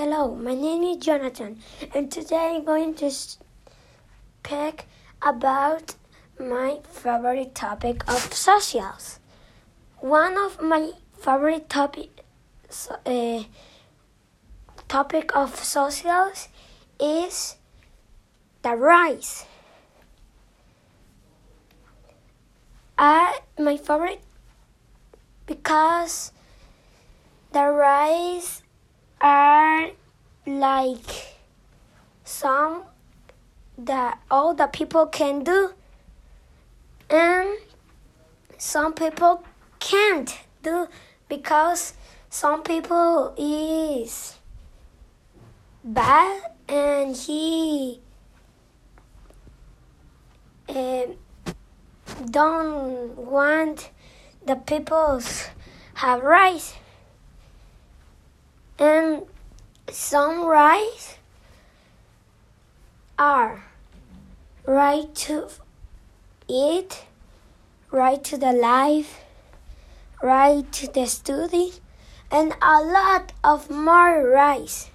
Hello, my name is Jonathan, and today I'm going to speak about my favorite topic of socials. One of my favorite topic uh, topic of socials is the rice. I my favorite because the rice like some that all the people can do and some people can't do because some people is bad and he uh, don't want the people's have rights. And some rice are right to eat, right to the life, right to the study, and a lot of more rice.